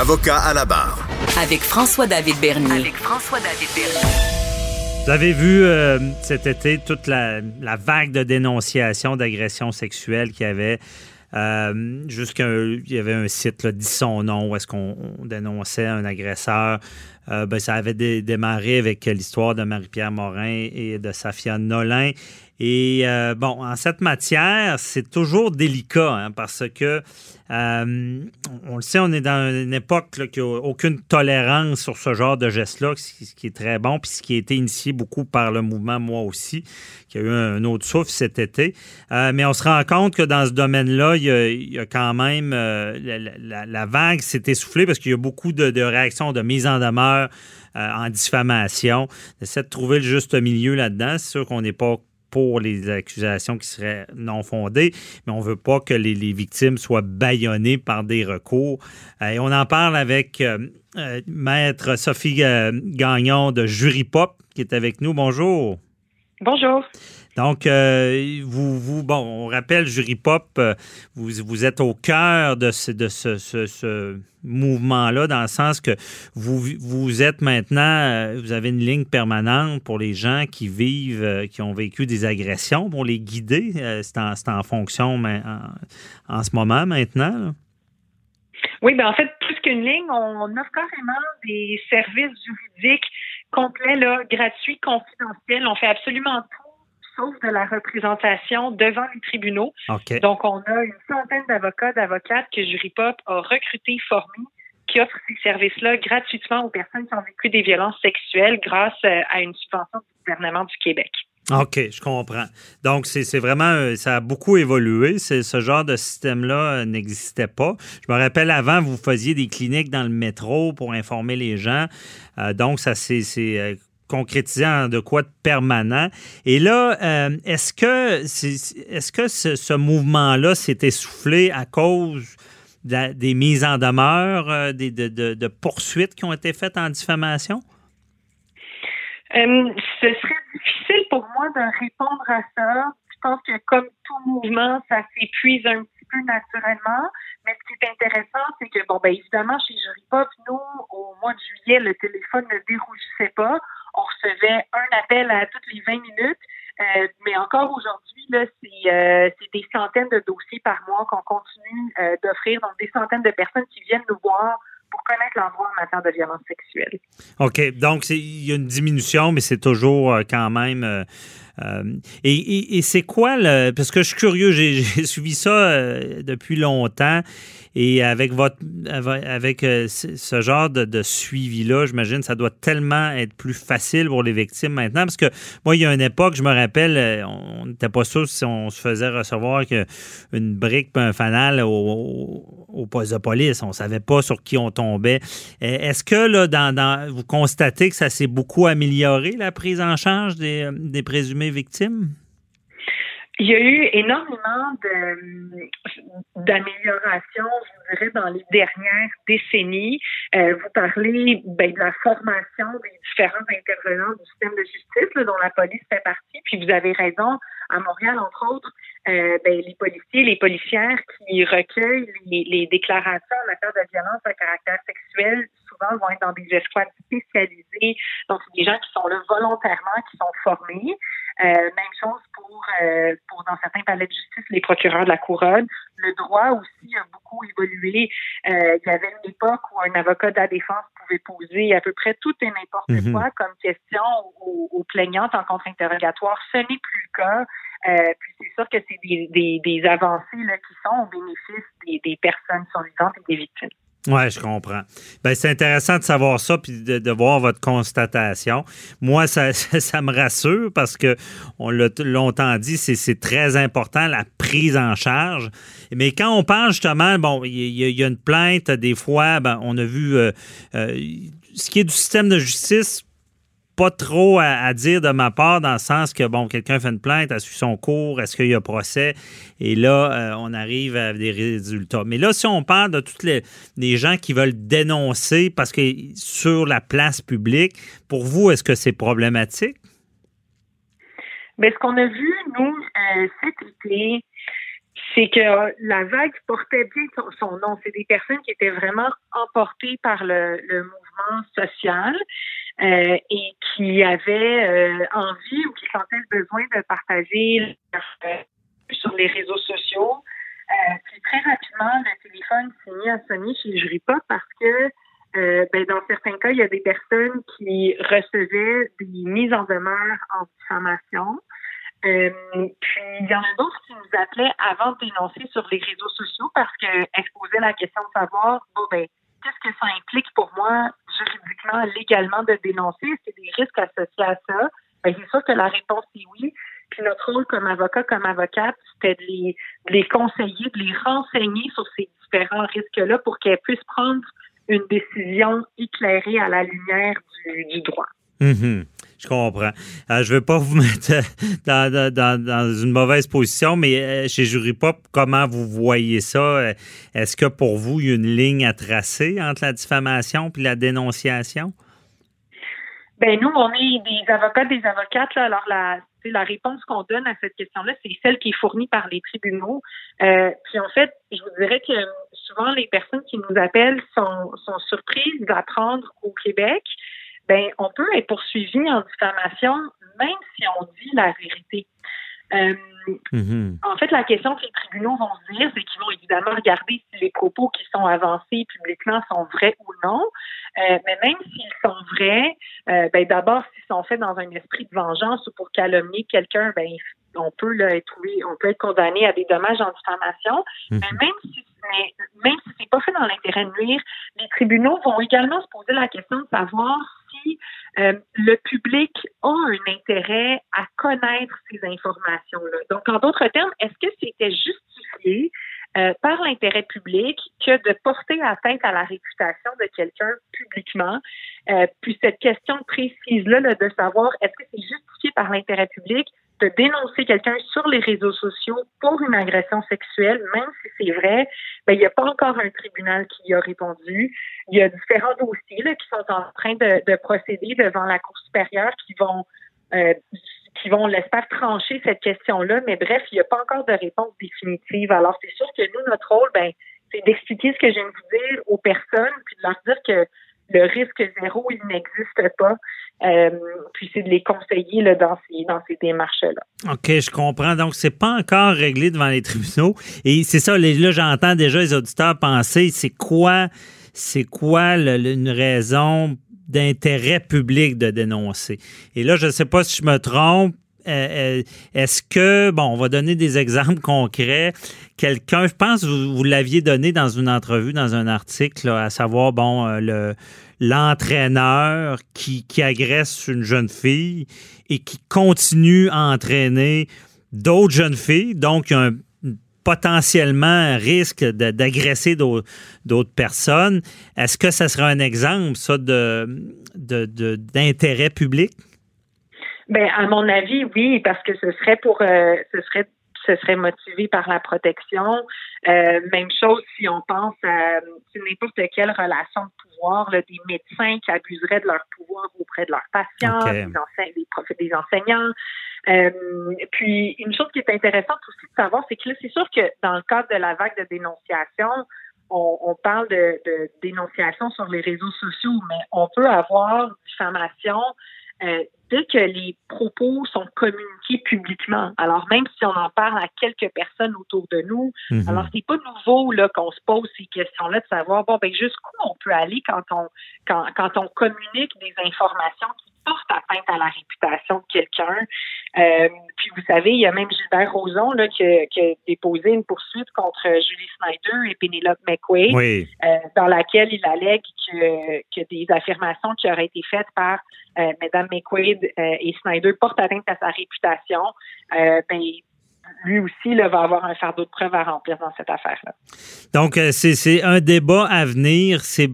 Avocat à la barre. Avec François-David Bernier. Avec François-David Bernier. Vous avez vu euh, cet été toute la, la vague de dénonciations d'agressions sexuelles qu'il y avait euh, Jusqu'il y avait un site, là, dit son nom, où est-ce qu'on dénonçait un agresseur. Euh, ben, ça avait démarré avec l'histoire de Marie-Pierre Morin et de Safia Nolin. Et euh, bon, en cette matière, c'est toujours délicat hein, parce que euh, on le sait, on est dans une époque qui n'a aucune tolérance sur ce genre de geste-là, ce qui est très bon, puis ce qui a été initié beaucoup par le mouvement Moi aussi, qui a eu un autre souffle cet été. Euh, mais on se rend compte que dans ce domaine-là, il, y a quand même la, vague s'est essoufflée parce qu'il y a beaucoup de, réactions, de mise en demeure en diffamation. On essaie de trouver le juste milieu là-dedans. C'est sûr qu'on n'est pas pour les accusations qui seraient non fondées, mais on ne veut pas que les, victimes soient bâillonnées par des recours. Euh, et on en parle avec euh, euh, Maître Sophie Gagnon de Jury Pop qui est avec nous. Bonjour. Bonjour. Donc, euh, vous, vous, bon, on rappelle, Jury Pop, euh, vous, vous êtes au cœur de ce, de ce, mouvement-là, dans le sens que vous, vous êtes maintenant, euh, vous avez une ligne permanente pour les gens qui vivent, qui ont vécu des agressions, pour les guider. c'est en, fonction mais en, ce moment maintenant. Oui, bien en fait, plus qu'une ligne, on offre carrément des services juridiques complets, là, gratuits, confidentiels. On fait absolument tout sauf de la représentation devant les tribunaux. Donc, on a une centaine d'avocats, d'avocates que Jury Pop a recrutés, formés, qui offrent ces services-là gratuitement aux personnes qui ont vécu des violences sexuelles grâce euh, à une subvention du gouvernement du Québec. OK, je comprends. Donc, c'est vraiment, euh, ça a beaucoup évolué. Ce genre de système-là euh, n'existait pas. Je me rappelle avant, vous faisiez des cliniques dans le métro pour informer les gens. donc, ça c'est concrétisé en de quoi de permanent. Et là, euh, est-ce que, est, que ce, mouvement-là s'est essoufflé à cause des mises en demeure, euh, des, de, poursuites qui ont été faites en diffamation? Euh, ce serait difficile pour moi de répondre à ça. Je pense que comme tout mouvement, ça s'épuise un petit peu naturellement. Mais ce qui est intéressant, c'est que, bon, ben évidemment, chez Jury Pop, nous, au mois de juillet, le téléphone ne dérougissait pas recevait un appel à toutes les 20 minutes. Euh, mais encore aujourd'hui, euh, c'est, des centaines de dossiers par mois qu'on continue euh, d'offrir. Donc, des centaines de personnes qui viennent nous voir pour connaître l'endroit en matière de violence sexuelle. OK. Donc, il y a une diminution, mais c'est toujours quand même. et, c'est quoi le. Parce que je suis curieux, j'ai *laughs* suivi ça depuis longtemps. Et avec votre avec euh, ce genre de, suivi-là, j'imagine ça doit tellement être plus facile pour les victimes maintenant. Parce que moi, il y a une époque, je me rappelle, euh, on n'était pas sûr si on se faisait recevoir une brique un fanal au, poste de police. On ne savait pas sur qui on tombait. Euh, est-ce que là, dans, vous constatez que ça s'est beaucoup amélioré, la prise en charge des, des présumées victimes? Il y a eu énormément d'améliorations, je dirais, dans les dernières décennies. Euh, vous parlez ben, de la formation des différents intervenants du système de justice, dont la police fait partie. Puis vous avez raison, à Montréal, entre autres, euh, ben, les policiers, les policières qui recueillent les, les, déclarations en matière de violence à caractère sexuel, souvent vont être dans des escouades spécialisées. Donc, c'est des gens qui sont là volontairement, qui sont formés. Euh, même chose pour, euh, pour, dans certains palais de justice, les procureurs de la couronne. Le droit aussi a beaucoup évolué. Euh, il y avait une époque où un avocat de la défense pouvait poser à peu près tout et n'importe mhm. quoi comme question aux, aux plaignantes en contre-interrogatoire. Ce n'est plus le cas. Euh, puis c'est sûr que c'est des, des, des, avancées là, qui sont au bénéfice des, des personnes survivantes et des victimes. Oui, je comprends. Ben, c'est intéressant de savoir ça puis de, voir votre constatation. Moi, *laughs* ça, ça, me rassure parce que on l'a longtemps dit, c'est très important la prise en charge. Mais quand on parle justement, bon, il y, a une plainte, des fois, ben, on a vu euh, euh, ce qui est du système de justice pas trop à, dire de ma part dans le sens que, bon, quelqu'un fait une plainte, a su son cours, est-ce qu'il y a procès? Et là, euh, on arrive à des résultats. Mais là, si on parle de tous les, gens qui veulent dénoncer parce que sur la place publique, pour vous, est-ce que c'est problématique? Mais ce qu'on a vu, nous, euh, cet été, c'est que la vague portait bien son, nom. C'est des personnes qui étaient vraiment emportées par le, le mouvement mouvement social et qui avaient envie ou qui sentaient le besoin de partager sur les réseaux sociaux. puis très rapidement, le téléphone s'est mis à sonner chez le jury pas parce que euh, ben, dans certains cas, il y a des personnes qui recevaient des mises en demeure en diffamation. Euh, puis il y en a d'autres qui nous appelaient avant de dénoncer sur les réseaux sociaux parce qu'elles se posaient la question de savoir bon ben qu'est-ce que ça implique pour moi juridiquement, légalement de dénoncer? Est-ce qu'il y a des risques associés à ça? Ben, c'est sûr que la réponse est oui. Puis notre rôle comme avocat, comme avocate, c'était de les, conseiller, de les renseigner sur ces différents risques-là pour qu'elles puissent prendre une décision éclairée à la lumière du, droit. Mhm. Je comprends. Euh, je veux pas vous *laughs* mettre dans, dans, une mauvaise position, mais euh, chez Jury Pop, comment vous voyez ça? Euh, est-ce que pour vous, il y a une ligne à tracer entre la diffamation et la dénonciation? Ben nous, on est des avocats, des avocates. alors la, la réponse qu'on donne à cette question-là, c'est celle qui est fournie par les tribunaux. Euh, puis en fait, je vous dirais que souvent les personnes qui nous appellent sont, sont surprises d'apprendre au Québec, ben on peut être poursuivi en diffamation même si on dit la vérité. Euh, mm-hmm. En fait, la question que les tribunaux vont se dire, c'est qu'ils vont évidemment regarder si les propos qui sont avancés publiquement sont vrais ou non. Euh, mais même s'ils sont vrais, euh, ben d'abord, s'ils sont faits dans un esprit de vengeance ou pour calomnier quelqu'un, ben on peut là, être on peut être condamné à des dommages en diffamation. Mm-hmm. Mais même si mais même si c'est pas fait dans l'intérêt de nuire, les tribunaux vont également se poser la question de savoir euh, le public a un intérêt à connaître ces informations-là. Donc, en d'autres termes, est-ce que c'était justifié euh, par l'intérêt public que de porter atteinte à la réputation de quelqu'un publiquement? Euh, puis cette question précise-là de savoir est-ce que c'est justifié par l'intérêt public de dénoncer quelqu'un sur les réseaux sociaux pour une agression sexuelle, même si c'est vrai, ben, il n'y a pas encore un tribunal qui y a répondu. Il y a différents dossiers là, qui sont en train de, de procéder devant la Cour supérieure qui vont euh, qui vont, l'espère, trancher cette question-là. Mais bref, il n'y a pas encore de réponse définitive. Alors, c'est sûr que nous, notre rôle, ben, c'est d'expliquer ce que je viens de vous dire aux personnes, puis de leur dire que le risque zéro, il n'existe pas. Euh, puis c'est de les conseiller dans ces, dans ces démarches-là. OK, je comprends. Donc, c'est pas encore réglé devant les tribunaux. Et c'est ça, là, j'entends déjà les auditeurs penser, c'est quoi, c'est quoi une raison d'intérêt public de dénoncer? Et là, je ne sais pas si je me trompe, euh, euh, est-ce que, bon, on va donner des exemples concrets. Quelqu'un, je pense que vous, l'aviez donné dans une entrevue, dans un article, à savoir, bon, le l'entraîneur qui, qui agresse une jeune fille et qui continue à entraîner d'autres jeunes filles. Donc, il un potentiellement risque d'agresser d'autres personnes. Est-ce que ça sera un exemple, ça, d'intérêt de, public? Ben, à mon avis, oui, parce que ce serait pour, euh, ce serait, ce serait motivé par la protection. Euh, même chose si on pense à n'importe quelle relation de pouvoir, là, des médecins qui abuseraient de leur pouvoir auprès de leurs patients, des, enseignants, des, enseignants. Euh, puis une chose qui est intéressante aussi de savoir, c'est que là, c'est sûr que dans le cadre de la vague de dénonciation, on, on parle de, de dénonciation sur les réseaux sociaux, mais on peut avoir diffamation euh, dès que les propos sont communiqués publiquement, alors même si on en parle à quelques personnes autour de nous, mhm. alors c'est pas nouveau là qu'on se pose ces questions-là de savoir bon ben jusqu'où on peut aller quand on quand, quand on communique des informations qui portent atteinte à la réputation de quelqu'un. Euh, puis vous savez, il y a même Gilbert Rozon là, qui, qui a déposé une poursuite contre Julie Snyder et Penelope McQuaid, euh, dans laquelle il allègue que, que des affirmations qui auraient été faites par euh, Mme McQuaid euh, et Snyder portent atteinte à sa réputation. Euh, ben, lui aussi là, va avoir un fardeau de preuves à remplir dans cette affaire-là. Donc, c'est un débat à venir. C'est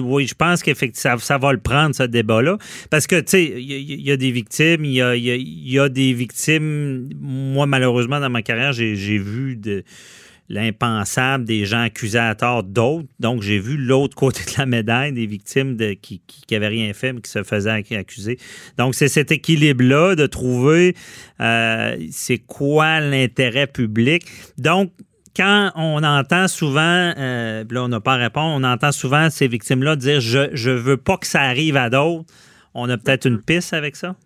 oui, je pense qu'effectivement, ça, va le prendre, ce débat-là. Parce que, tu sais, il y, a des victimes, il y a, des victimes. Moi, malheureusement, dans ma carrière, j'ai vu de l'impensable des gens accusés à tort d'autres. Donc, j'ai vu l'autre *laughs* côté de la médaille des victimes de, qui n'avaient rien fait, mais qui se faisaient accuser. Donc, c'est cet équilibre-là de trouver euh, c'est quoi l'intérêt public. Donc, quand on entend souvent, euh, là, on n'a pas à répondre, on entend souvent ces victimes-là dire je, je veux pas que ça arrive à d'autres. On a peut-être une piste avec ça?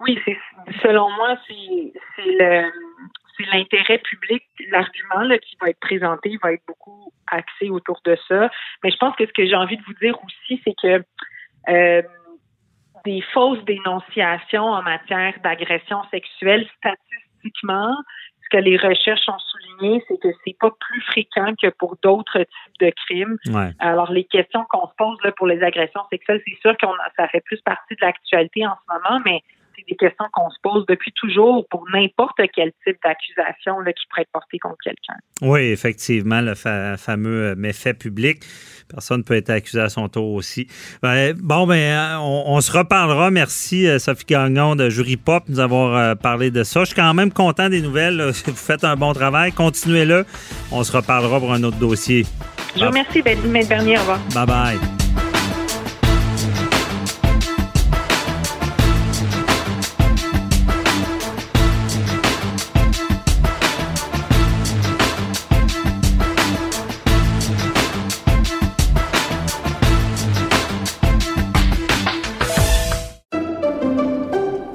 Oui, c'est selon moi, c'est l'intérêt public, l'argument qui va être présenté va être beaucoup axé autour de ça. Mais je pense que ce que j'ai envie de vous dire aussi, c'est que euh, des fausses dénonciations en matière d'agression sexuelle, statistiquement, ce que les recherches ont souligné, c'est que c'est pas plus fréquent que pour d'autres types de crimes. Alors, les questions qu'on se pose là, pour les agressions sexuelles, c'est sûr que ça fait plus partie de l'actualité en ce moment, mais c'est des questions qu'on se pose depuis toujours pour n'importe quel type d'accusation qui pourrait être portée contre quelqu'un. Oui, effectivement, le fameux euh, méfait public. Personne ne peut être accusé à son tour aussi. Ben, bon, ben, euh, on, se reparlera. Merci, euh, Sophie Gagnon de Jury Pop, de nous avoir parlé de ça. Je suis quand même content des nouvelles. *laughs* Vous faites un bon travail. Continuez-le. On se reparlera pour un autre dossier. Je vous remercie, Maître Bernier. Au revoir. Bye bye.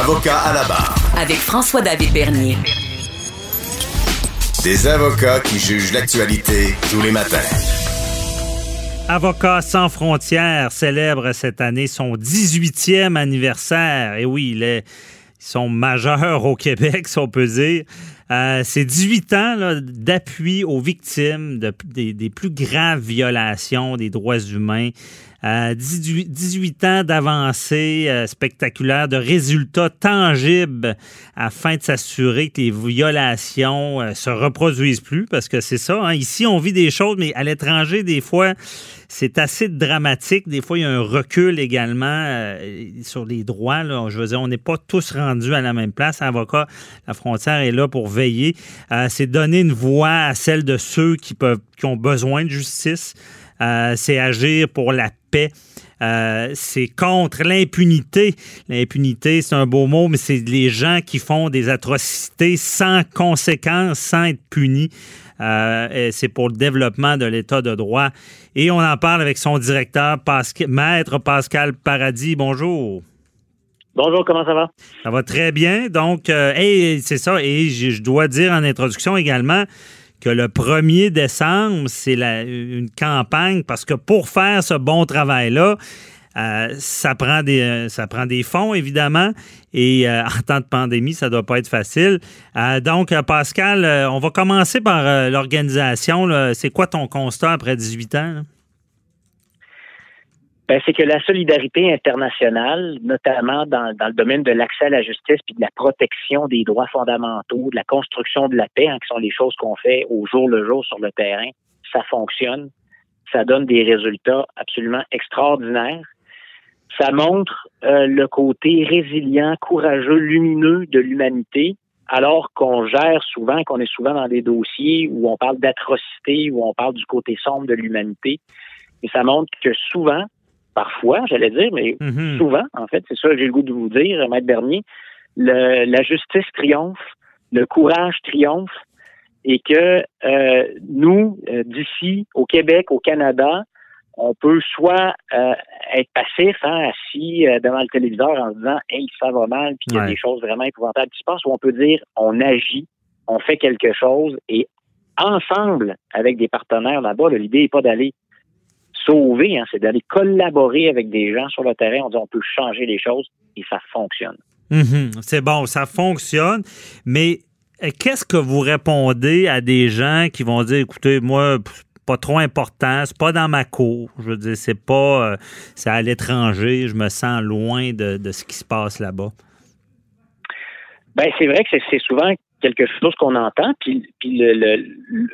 Avocat à la barre. Avec François-David Bernier. Des avocats qui jugent l'actualité tous les matins. Avocats sans frontières célèbre cette année son 18e anniversaire. Et oui, ils sont majeurs au Québec, *laughs* si on peut dire. Euh, c'est 18 ans d'appui aux victimes des, plus graves violations des droits humains. 18, ans d'avancée euh, spectaculaire, de résultats tangibles afin de s'assurer que les violations euh, se reproduisent plus, parce que c'est ça. Hein. Ici, on vit des choses, mais à l'étranger, des fois, c'est assez dramatique. Des fois, il y a un recul également euh, sur les droits. Je veux dire, on n'est pas tous rendus à la même place. Avocat, la frontière est là pour veiller. c'est donner une voix à celle de ceux qui peuvent, qui ont besoin de justice. Euh, c'est agir pour la paix. Euh, c'est contre l'impunité. L'impunité, c'est un beau mot, mais c'est les gens qui font des atrocités sans conséquences, sans être punis. Euh, c'est pour le développement de l'État de droit. Et on en parle avec son directeur, Maître Pascal Paradis. Bonjour. Bonjour, comment ça va? Ça va très bien. Donc, c'est ça. Et je dois dire en introduction également, que le 1er décembre, c'est une campagne parce que pour faire ce bon travail-là, euh, ça, prend des, euh, ça prend des fonds, évidemment, et euh, *laughs* en temps de pandémie, ça ne doit pas être facile. donc, Pascal, on va commencer par l'organisation. C'est quoi ton constat après 18 ans? Ben, c'est que la solidarité internationale, notamment dans, dans le domaine de l'accès à la justice puis de la protection des droits fondamentaux, de la construction de la paix, hein, qui sont les choses qu'on fait au jour le jour sur le terrain, ça fonctionne. Ça donne des résultats absolument extraordinaires. Ça montre euh, le côté résilient, courageux, lumineux de l'humanité, alors qu'on gère souvent, qu'on est souvent dans des dossiers où on parle d'atrocité, où on parle du côté sombre de l'humanité. Et ça montre que souvent, parfois, j'allais dire, mais mhm. souvent, en fait, c'est ça que j'ai le goût de vous dire, Maître Bernier, la justice triomphe, le courage triomphe, et que euh, nous, euh, d'ici, au Québec, au Canada, on peut soit euh, être passif, hein, assis devant le téléviseur en se disant Hey, ça va mal, puis il y a des choses vraiment épouvantables qui se passent, ou on peut dire on agit, on fait quelque chose, et ensemble, avec des partenaires là-bas, l'idée n'est pas d'aller sauver, hein, c'est d'aller collaborer avec des gens sur le terrain. On dit on peut changer les choses et ça fonctionne. Mhm. c'est bon, ça fonctionne, mais euh, qu'est-ce que vous répondez à des gens qui vont dire, écoutez, moi, pas trop important, c'est pas dans ma cour. Je veux dire, c'est pas, euh, c'est à l'étranger, je me sens loin de, ce qui se passe là-bas. Ben, c'est vrai que c'est souvent quelque chose qu'on entend. Puis, puis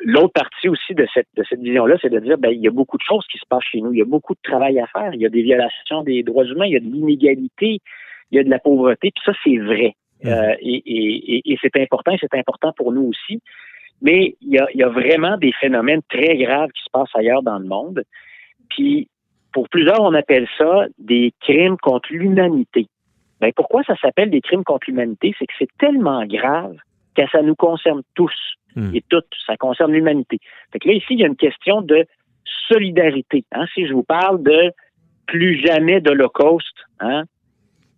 l'autre partie aussi de cette, de cette vision-là, c'est de dire, ben, il y a beaucoup de choses qui se passent chez nous. Il y a beaucoup de travail à faire. Il y a des violations des droits humains. Il y a de l'inégalité. Il y a de la pauvreté. Puis ça, c'est vrai. Mmh. Euh, et, et, et c'est important. C'est important pour nous aussi. Mais il y, a, il y a vraiment des phénomènes très graves qui se passent ailleurs dans le monde. Puis, pour plusieurs, on appelle ça des crimes contre l'humanité. Ben, pourquoi ça s'appelle des crimes contre l'humanité? C'est que c'est tellement grave que ça nous concerne tous hmm. et toutes. Ça concerne l'humanité. Fait que là, ici, il y a une question de solidarité. Hein? Si je vous parle de plus jamais d'Holocauste, hein?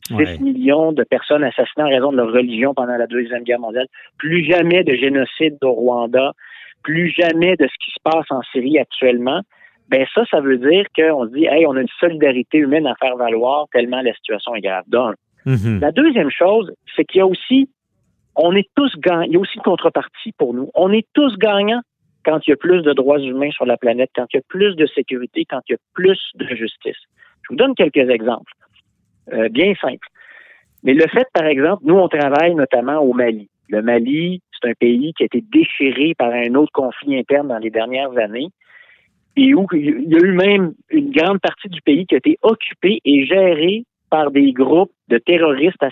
6 millions de personnes assassinées en raison de leur religion pendant la Deuxième Guerre mondiale, plus jamais de génocide au Rwanda, plus jamais de ce qui se passe en Syrie actuellement, ben ça, ça veut dire qu'on se dit, hey, on a une solidarité humaine à faire valoir tellement la situation est grave. Donc, mm-hmm. la deuxième chose, c'est qu'il y a aussi, on est tous gagnants, il y a aussi une contrepartie pour nous. On est tous gagnants quand il y a plus de droits humains sur la planète, quand il y a plus de sécurité, quand il y a plus de justice. Je vous donne quelques exemples, euh, bien simples. Mais le fait, par exemple, nous, on travaille notamment au Mali. Le Mali, c'est un pays qui a été déchiré par un autre conflit interne dans les dernières années et où il y a eu même une grande partie du pays qui a été occupée et gérée par des groupes de terroristes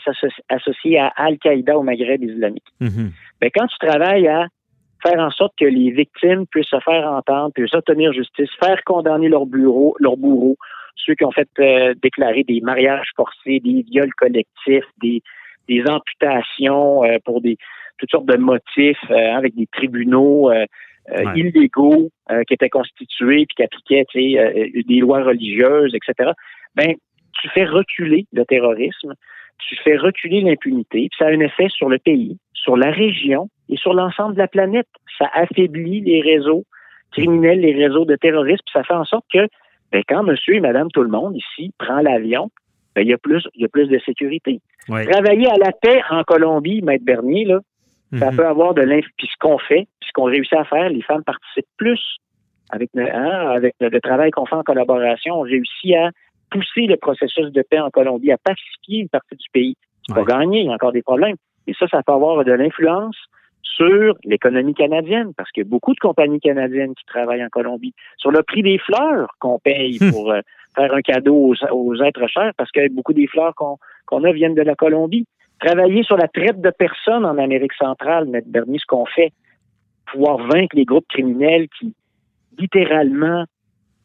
associés à Al-Qaïda au Maghreb islamique. Mm-hmm. Ben, quand tu travailles à faire en sorte que les victimes puissent se faire entendre, puissent obtenir justice, faire condamner leurs bureaux, leurs bourreaux, ceux qui ont fait euh, déclarer des mariages forcés, des viols collectifs, des, des amputations euh, pour des toutes sortes de motifs euh, avec des tribunaux illégaux qui étaient constitués puis qui appliquaient des lois religieuses, etc. Ben, tu fais reculer le terrorisme, tu fais reculer l'impunité, puis ça a un effet sur le pays, sur la région et sur l'ensemble de la planète. Ça affaiblit les réseaux criminels, les réseaux de terrorisme, puis ça fait en sorte que ben, quand monsieur et madame tout le monde ici prend l'avion, ben, il y a plus il y a plus de sécurité. Travailler à la paix en Colombie, Maître Bernier, là, ça mhm. peut avoir de l'influence. Puis ce qu'on fait, puis ce qu'on réussit à faire, les femmes participent plus avec, hein, avec le, travail qu'on fait en collaboration. On réussit à pousser le processus de paix en Colombie, à pacifier une partie du pays. C'est pas gagné, il y a encore des problèmes. Et ça, ça peut avoir de l'influence sur l'économie canadienne, parce qu'il y a beaucoup de compagnies canadiennes qui travaillent en Colombie, sur le prix des fleurs qu'on paye hmm. pour euh, faire un cadeau aux, êtres chers, parce que beaucoup des fleurs qu'on a viennent de la Colombie travailler sur la traite de personnes en Amérique centrale, M. Bernier, ce qu'on fait, pouvoir vaincre les groupes criminels qui, littéralement,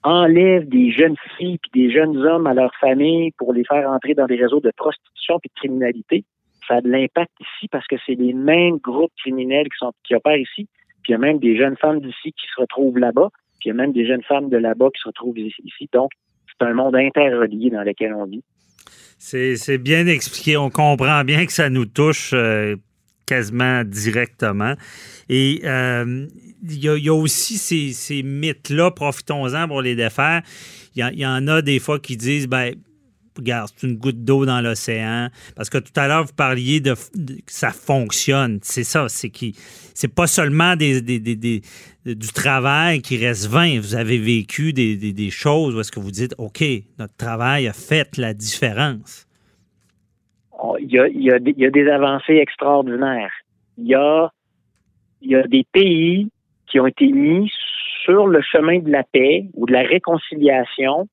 enlèvent des jeunes filles et des jeunes hommes à leur famille pour les faire entrer dans des réseaux de prostitution et de criminalité. Ça a de l'impact ici parce que c'est les mêmes groupes criminels qui sont qui opèrent ici. Puis il y a même des jeunes femmes d'ici qui se retrouvent là-bas. Puis il y a même des jeunes femmes de là-bas qui se retrouvent ici. Donc, c'est un monde interrelié dans lequel on vit. C'est bien expliqué. On comprend bien que ça nous touche euh, quasiment directement. Et euh, il y, a aussi ces, mythes-là, profitons-en pour les défaire. Il y, en a des fois qui disent, ben, regarde, c'est une goutte d'eau dans l'océan. Parce que tout à l'heure, vous parliez de, ça fonctionne. C'est ça, c'est qui c'est pas seulement des, du travail qui reste vain. Vous avez vécu des, choses où est-ce que vous dites, OK, notre travail a fait la différence. Il y a, il y a, y a des avancées extraordinaires. Il y a, il y a des pays qui ont été mis sur le chemin de la paix ou de la réconciliation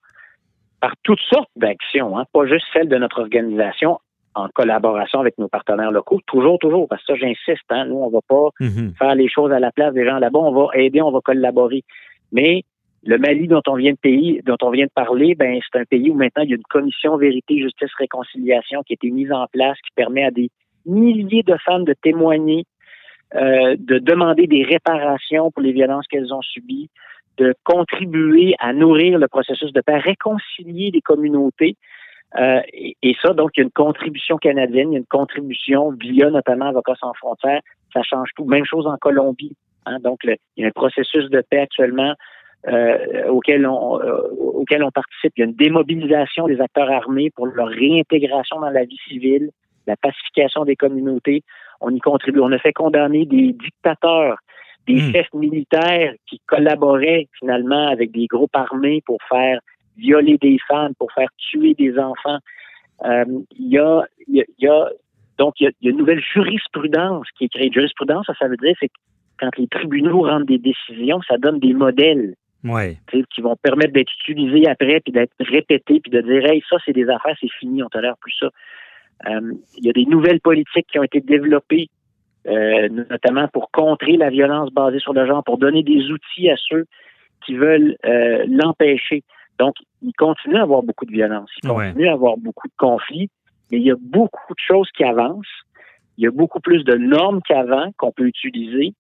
par toutes sortes d'actions, hein, pas juste celles de notre organisation en collaboration avec nos partenaires locaux, toujours, toujours, parce que ça, j'insiste, hein, nous, on va pas mhm. faire les choses à la place des gens là-bas, on va aider, on va collaborer. Mais le Mali dont on vient de parler, ben c'est un pays où maintenant il y a une commission vérité, justice, réconciliation qui a été mise en place, qui permet à des milliers de femmes de témoigner, euh, de demander des réparations pour les violences qu'elles ont subies, de contribuer à nourrir le processus de paix, réconcilier les communautés. Euh, et, ça, donc, il y a une contribution canadienne, il y a une contribution via notamment Avocats sans frontières. Ça change tout. Même chose en Colombie. Hein. donc, il y a un processus de paix actuellement euh, auquel, on, euh, auquel on participe. Il y a une démobilisation des acteurs armés pour leur réintégration dans la vie civile, la pacification des communautés. On y contribue. On a fait condamner des dictateurs des hmm. chefs militaires qui collaboraient finalement avec des groupes armés pour faire violer des femmes, pour faire tuer des enfants. Euh, il y, a, y, a, donc, il y, a, une nouvelle jurisprudence qui est créée. Jurisprudence, ça, ça veut dire, c'est que quand les tribunaux rendent des décisions, ça donne des modèles ouais. qui vont permettre d'être utilisés après, puis d'être répétés, puis de dire, hey, ça, c'est des affaires, c'est fini, on tolère plus ça. Euh, il y a des nouvelles politiques qui ont été développées, euh, notamment pour contrer la violence basée sur le genre, pour donner des outils à ceux qui veulent euh, l'empêcher. Donc, il continue à avoir beaucoup de violence, il continue à avoir beaucoup de conflits, mais il y a beaucoup de choses qui avancent. Il y a beaucoup plus de normes qu'avant qu'on peut utiliser.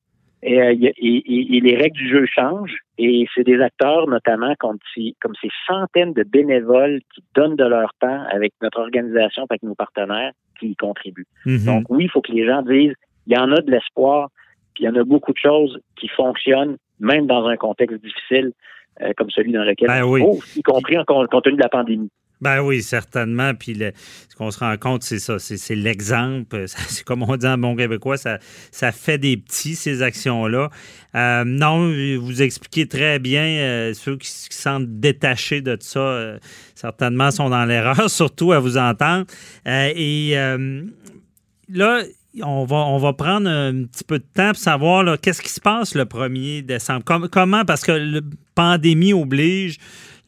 Et, et, les règles du jeu changent. Et c'est des acteurs, notamment comme, comme ces centaines de bénévoles qui donnent de leur temps avec notre organisation, avec nos partenaires, qui y contribuent. Mhm. Donc oui, il faut que les gens disent, il y en a de l'espoir, puis il y en a beaucoup de choses qui fonctionnent, même dans un contexte difficile euh, comme celui dans lequel ben on oui. y compris en compte tenu de la pandémie. Ben oui, certainement. Puis ce qu'on se rend compte, c'est ça, c'est l'exemple. *laughs* C'est comme on dit en bon québécois, ça, ça fait des petits, ces actions-là. Euh, non, vous expliquez très bien. Euh, ceux qui se sentent détachés de ça, euh, certainement sont dans l'erreur, *laughs* surtout à vous entendre. et là, on va, on va prendre un petit peu de temps pour savoir qu'est-ce qui se passe le 1er décembre? comment, parce que la pandémie oblige,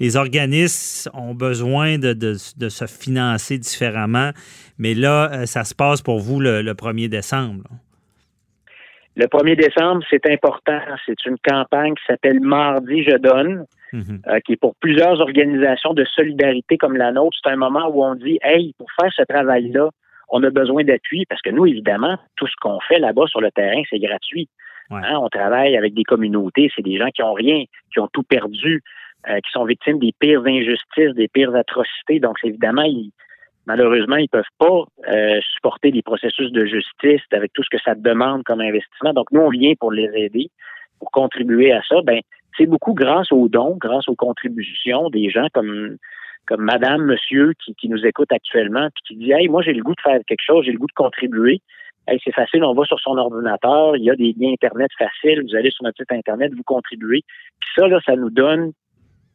les organismes ont besoin de, se financer différemment. Mais là, euh, ça se passe pour vous le, 1er décembre. Le 1er décembre, c'est important. C'est une campagne qui s'appelle Mardi, je donne, mhm. euh, qui est pour plusieurs organisations de solidarité comme la nôtre. C'est un moment où on dit, hey, pour faire ce travail-là, on a besoin d'appui parce que nous, évidemment, tout ce qu'on fait là-bas sur le terrain, c'est gratuit. Hein, on travaille avec des communautés, c'est des gens qui ont rien, qui ont tout perdu. Euh, qui sont victimes des pires injustices, des pires atrocités. Donc, évidemment, ils, malheureusement, ils peuvent pas euh, supporter les processus de justice avec tout ce que ça demande comme investissement. Donc, nous, on vient pour les aider, pour contribuer à ça. Ben, c'est beaucoup grâce aux dons, grâce aux contributions des gens comme comme Madame, Monsieur qui, qui nous écoute actuellement, puis qui dit Hey, moi j'ai le goût de faire quelque chose, j'ai le goût de contribuer. Hey, c'est facile, on va sur son ordinateur, il y a des liens Internet faciles, vous allez sur notre site Internet, vous contribuez. Puis ça, là, ça nous donne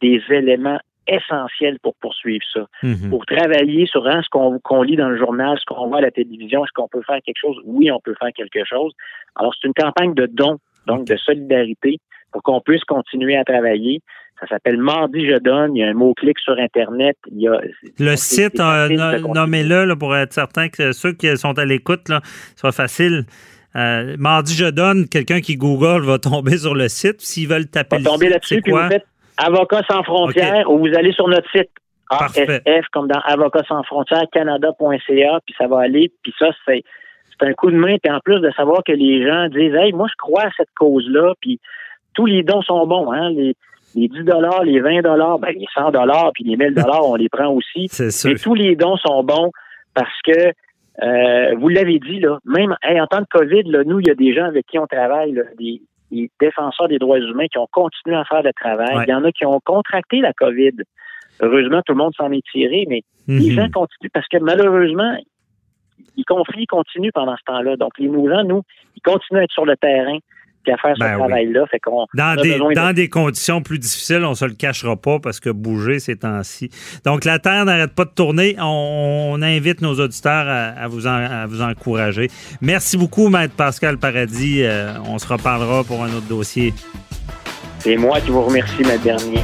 des éléments essentiels pour poursuivre ça. Mhm. Pour travailler sur hein, ce qu'on lit dans le journal, ce qu'on voit à la télévision, est-ce qu'on peut faire quelque chose? Oui, on peut faire quelque chose. Alors, c'est une campagne de dons, donc de solidarité, pour qu'on puisse continuer à travailler. Ça s'appelle Mardi Je donne. Il y a un mot-clic sur Internet. Il y a, le site, euh, nommez-le pour être certain que ceux qui sont à l'écoute, soit facile. Euh, mardi, je donne. Quelqu'un qui Google va tomber sur le site. S'ils veulent taper va tomber là-dessus, puis vous faites Avocats sans frontières ou vous allez sur notre site ASF, comme dans Avocats sans frontières, canada.ca, puis ça va aller. Puis ça, c'est un coup de main. Puis en plus de savoir que les gens disent, hey, moi, je crois à cette cause-là, puis tous les dons sont bons, hein, les, les 10 dollars, les 20 dollars, ben, les 100 dollars, puis les 1000 dollars, on les prend aussi. *laughs* C'est Mais tous les dons sont bons parce que euh, vous l'avez dit, là, même en temps de COVID, là, nous, il y a des gens avec qui on travaille, là, des, défenseurs des droits humains qui ont continué à faire le travail. Il y en a qui ont contracté la COVID. Heureusement, tout le monde s'en est tiré, mais les mhm. gens continuent parce que malheureusement, les conflits continuent pendant ce temps-là. Donc, les mouvements, nous, ils continuent à être sur le terrain faire ce ben travail-là. dans, des, dans des conditions plus difficiles, on ne se le cachera pas parce que bouger ces temps-ci. Donc, la Terre n'arrête pas de tourner. On, invite nos auditeurs à, vous à vous encourager. Merci beaucoup, Maître Pascal Paradis. Euh, on se reparlera pour un autre dossier. C'est moi qui vous remercie, Maître Dernier.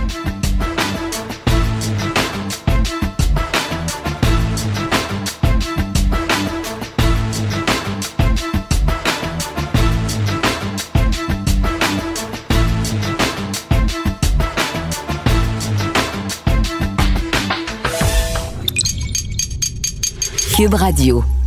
Cube Radio.